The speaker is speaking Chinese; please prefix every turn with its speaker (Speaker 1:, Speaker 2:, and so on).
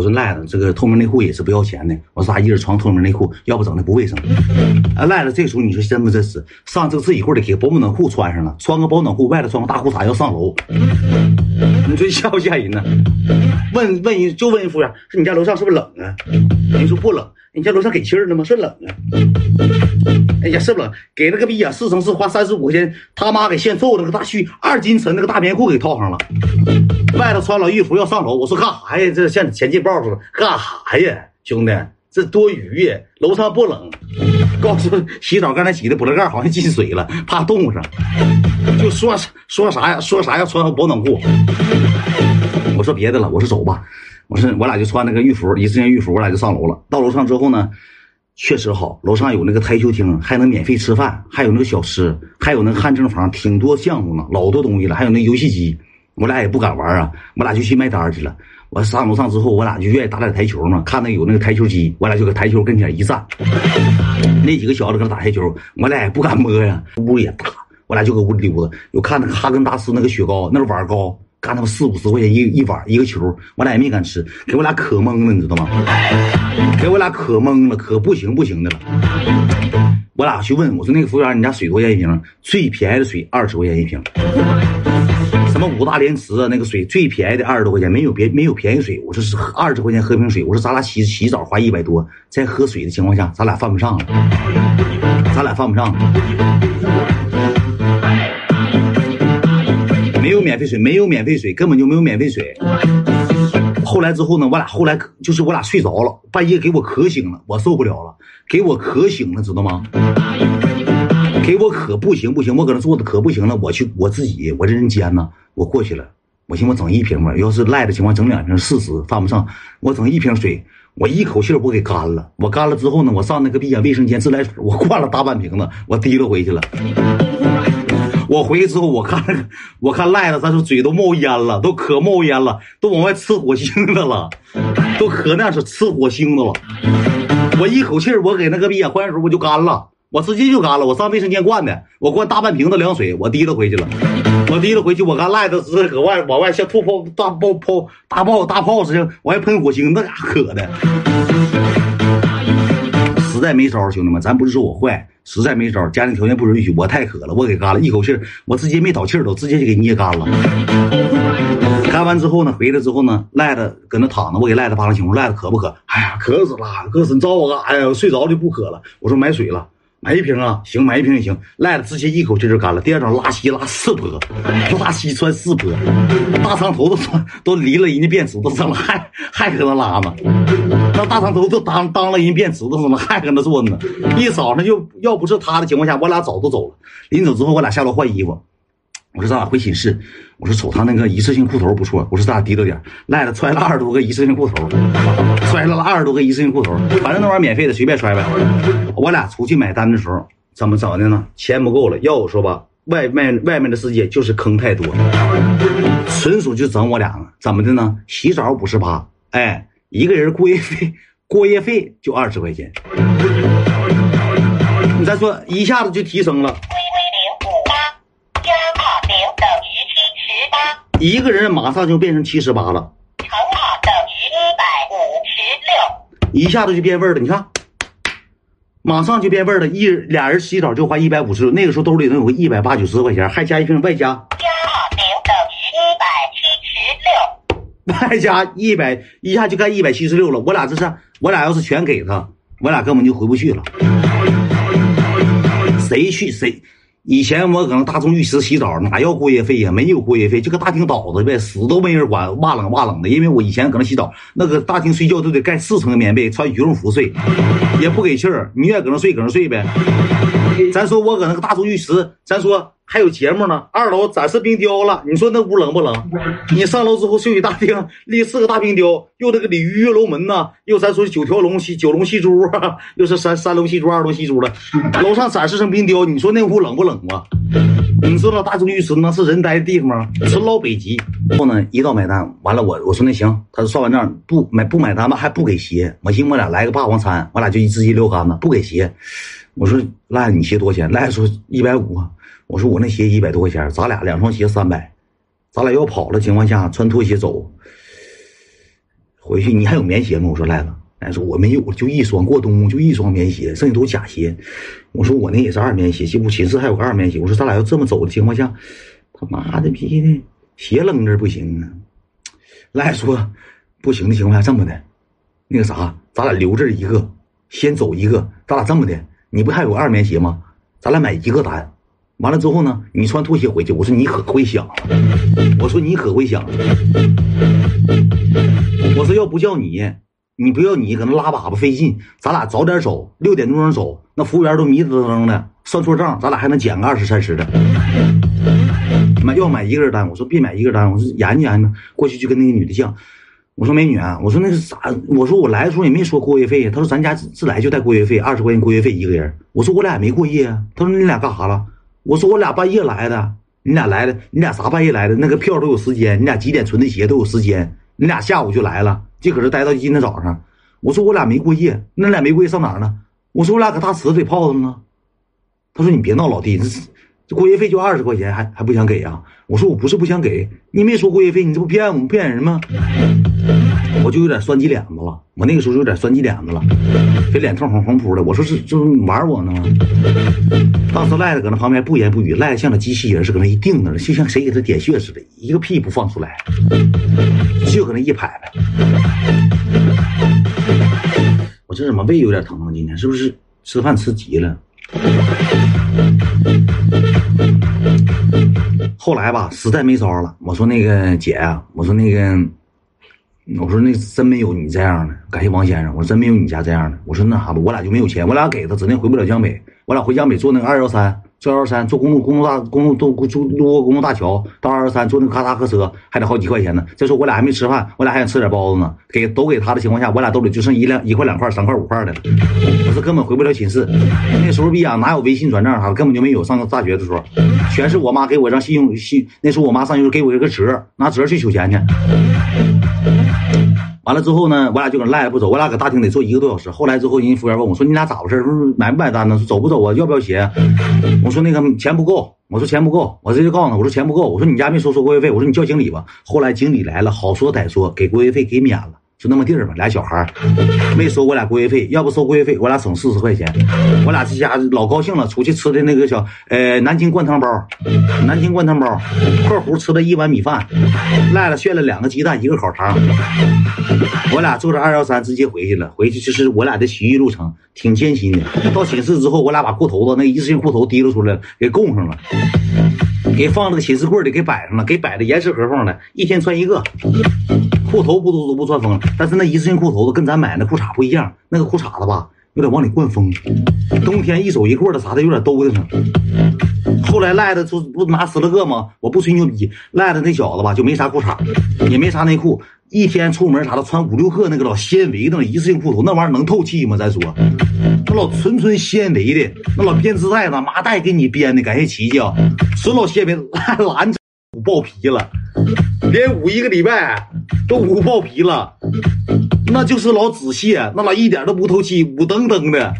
Speaker 1: 我说赖子，这个透明内裤也是不要钱的。我说咱一人穿透明内裤，要不整的不卫生。啊，赖子，这时候你说真不真实？上这次一会儿得给保暖裤穿上了，穿个保暖裤，外头穿个大裤衩要上楼。你说吓不吓人呢？问问人就问服务员，说你家楼上是不是冷啊？人说不冷。你家楼上给气儿了吗？说冷啊。哎呀，是不冷？给了个逼呀！四乘四花三十五块钱，他妈给现揍了个大虚二斤沉那个大棉裤给套上了，外头穿了浴服要上楼。我说干啥呀？这像前进报似的，干啥呀，兄弟？这多余呀！楼上不冷，告诉洗澡刚才洗的补了盖好像进水了，怕冻上。就说说啥呀？说啥要穿个保暖裤？我说别的了，我说走吧。我说我俩就穿那个浴服，一次性浴服，我俩就上楼了。到楼上之后呢，确实好，楼上有那个台球厅，还能免费吃饭，还有那个小吃，还有那个汗蒸房，挺多项目呢，老多东西了，还有那游戏机。我俩也不敢玩啊，我俩就去卖单去了。我上楼上之后，我俩就愿意打点台球嘛，看那有那个台球机，我俩就搁台球跟前一站。那几个小子搁那打台球，我俩也不敢摸呀，屋也大，我俩就搁屋里溜达。又看那个哈根达斯那个雪糕，那碗高。干他妈四五十块钱一一碗一个球，我俩也没敢吃，给我俩可懵了，你知道吗？给我俩可懵了，可不行不行的了。我俩去问我说：“那个服务员，你家水多少钱一瓶？最便宜的水二十块钱一瓶。什么五大连池啊？那个水最便宜的二十多块钱，没有别没有便宜水。我说是二十块钱喝瓶水。我说咱俩洗洗澡花一百多，在喝水的情况下，咱俩犯不上了，咱俩犯不上。”免费水，没有免费水，根本就没有免费水。后来之后呢，我俩后来就是我俩睡着了，半夜给我渴醒了，我受不了了，给我渴醒了，知道吗？给我渴不行不行，我搁那坐着可不行了，我去我自己，我这人尖呐，我过去了，我寻思我整一瓶吧，要是赖的情况整两瓶四十，犯不上，我整一瓶水，我一口气我给干了，我干了之后呢，我上那个闭眼卫生间自来水，我灌了大半瓶子，我提溜回去了。我回去之后，我看，我看赖子，他说嘴都冒烟了，都可冒烟了，都往外呲火星子了，都可那是呲火星子了。我一口气我给那个逼眼换水，我就干了，我直接就干了。我上卫生间灌的，我灌大半瓶子凉水，我提溜回去了。我提溜回去，我看赖子直接搁外往外像吐泡大泡泡大泡大泡似的，往外喷火星，那家可的。实在没招，兄弟们，咱不是说我坏。实在没招，家庭条件不允许，我太渴了，我给干了一口气我直接没倒气儿都，直接就给捏干了。干完之后呢，回来之后呢，赖子搁那躺着，我给赖子扒拉情况，赖子渴不渴？哎呀，渴死了，渴死！你找我干啥呀？我睡着就不渴了。我说买水了。买一瓶啊，行，买一瓶也行。赖了，直接一口气就干了。第二场拉稀拉四波，拉稀穿四波，大长头都都离了人家便池都上了，还还搁那拉呢。那大长头都当当了人便池都怎么，还搁那坐着呢。一早上就要不是他的情况下，我俩早都走了。临走之后，我俩下楼换衣服。我说咱俩回寝室。我说瞅他那个一次性裤头不错。我说咱俩提溜点。赖了揣了二十多个一次性裤头，揣了二十多个一次性裤头，反正那玩意免费的，随便揣呗。我俩出去买单的时候，怎么整的呢？钱不够了。要我说吧，外面外面的世界就是坑太多，纯属就整我俩呢。怎么的呢？洗澡五十八，哎，一个人过夜费过夜费就二十块钱。你再说一下子就提升了。一个人马上就变成七十八了，乘法等于一百五十六，一下子就变味儿了。你看，马上就变味儿了。一俩人洗澡就花一百五十六，那个时候兜里能有个一百八九十块钱，还加一瓶外加。加零等于一百七十六，外加一百，一下就干一百七十六了。我俩这是，我俩要是全给他，我俩根本就回不去了。谁去谁？以前我搁那大众浴池洗澡，哪要过夜费呀？没有过夜费，就搁大厅倒着呗，死都没人管，哇冷哇冷的。因为我以前搁那洗澡，那个大厅睡觉都得盖四层棉被，穿羽绒服睡，也不给气儿。你愿搁那睡，搁那睡呗。咱说我搁那个大众浴池，咱说。还有节目呢，二楼展示冰雕了。你说那屋冷不冷？你上楼之后，休息大厅立四个大冰雕，又那个鲤鱼跃龙门呐，又咱说九条龙戏九龙戏珠，又是三三龙戏珠、二龙戏珠的。楼上展示成冰雕，你说那屋冷不冷吧？你知道大众浴池那是人待的地方吗？纯老北极。后呢，一到买单完了，我我说那行，他说算完账不买不买单吧，还不给鞋。我寻思我俩来个霸王餐，我俩就一直接溜杆子，不给鞋。我说赖你鞋多少钱？赖说一百五。我说我那鞋一百多块钱，咱俩两双鞋三百，咱俩要跑的情况下穿拖鞋走，回去你还有棉鞋吗？我说赖子，来说我没有，就一双过冬就一双棉鞋，剩下都是假鞋。我说我那也是二棉鞋，进屋寝室还有个二棉鞋。我说咱俩要这么走的情况下，他妈的逼的鞋扔这不行啊！赖说不行的情况下，这么的，那个啥，咱俩留这一个，先走一个。咱俩这么的，你不还有个二棉鞋吗？咱俩买一个单。完了之后呢，你穿拖鞋回去。我说你可会想，我说你可会想。我说要不叫你，你不要你搁那拉粑粑费劲。咱俩早点走，六点多钟走，那服务员都迷瞪瞪的，算错账，咱俩还能减个二十三十的。买要买一个人单，我说别买一个人单，我说研究研究。过去就跟那个女的犟，我说美女啊，我说那是啥，我说我来的时候也没说过夜费。他说咱家自来就带过夜费，二十块钱过夜费一个人。我说我俩也没过夜啊。他说你俩干啥了？我说我俩半夜来的，你俩来的，你俩啥半夜来的？那个票都有时间，你俩几点存的鞋都有时间，你俩下午就来了，就搁这待到今天早上。我说我俩没过夜，那俩没过夜上哪呢？我说我俩搁大池子里泡着呢。他说你别闹，老弟，这这过夜费就二十块钱，还还不想给啊？我说我不是不想给，你没说过夜费，你这不骗我们骗人吗？我就有点酸鸡脸子了，我那个时候就有点酸鸡脸子了，这脸通红红扑的。我说是就是玩我呢吗？当时赖子搁那旁边不言不语，赖子像个机器人似的，搁那一定着，就像谁给他点穴似的，一个屁不放出来，就搁那一拍拍。我这怎么胃有点疼啊？今天是不是吃饭吃急了？后来吧，实在没招了，我说那个姐啊，我说那个。我说那真没有你这样的，感谢王先生。我说真没有你家这样的。我说那啥吧，我俩就没有钱，我俩给他，指定回不了江北。我俩回江北坐那个二幺三，坐二幺三坐公路公路大公路都坐路过公路大桥到二幺三坐那个咔嚓客车，还得好几块钱呢。再说我俩还没吃饭，我俩还想吃点包子呢。给都给他的情况下，我俩兜里就剩一两一块两块三块五块的了。我说根本回不了寝室。那时候逼啊，哪有微信转账啥，根本就没有。上大学的时候，全是我妈给我张信用信。那时候我妈上学给我一个折，拿折去取钱去。完了之后呢，我俩就搁那赖着不走，我俩搁大厅得坐一个多小时。后来之后，人家服务员问我说：“你俩咋回事？说买不买单呢？说走不走啊？要不要鞋？”我说：“那个钱不够。”我说：“钱不够。”我直接告诉他：“我说钱不够。”我说：“你家没收收过夜费。”我说：“你叫经理吧。”后来经理来了，好说歹说，给过夜费给免了。就那么地儿吧，俩小孩没收我俩过夜费，要不收过夜费，我俩省四十块钱。我俩这家老高兴了，出去吃的那个小呃南京灌汤包，南京灌汤包，括弧吃了一碗米饭，赖了炫了两个鸡蛋，一个烤肠。我俩坐着二幺三直接回去了，回去就是我俩的洗浴路程，挺艰辛的。到寝室之后，我俩把裤头子那一次性裤头提溜出来，给供上了。给放那个寝室柜里，给摆上了，给摆的严丝合缝的，一天穿一个。裤头不都都不穿风，但是那一次性裤头子跟咱买那裤衩不一样，那个裤衩子吧有点往里灌风，冬天一手一棍的啥的有点兜的呢。后来赖的就不拿十来个吗？我不吹牛逼，赖的那小子吧就没啥裤衩，也没啥内裤，一天出门啥的穿五六个那个老纤维的一次性裤头，那玩意儿能透气吗？咱说。那老纯纯纤维的，那老编织袋子，麻袋给你编的，感谢奇迹啊！纯老纤维，蓝捂爆皮了，连捂一个礼拜都捂爆皮了，那就是老纸屑，那老一点都不透气，捂登登的。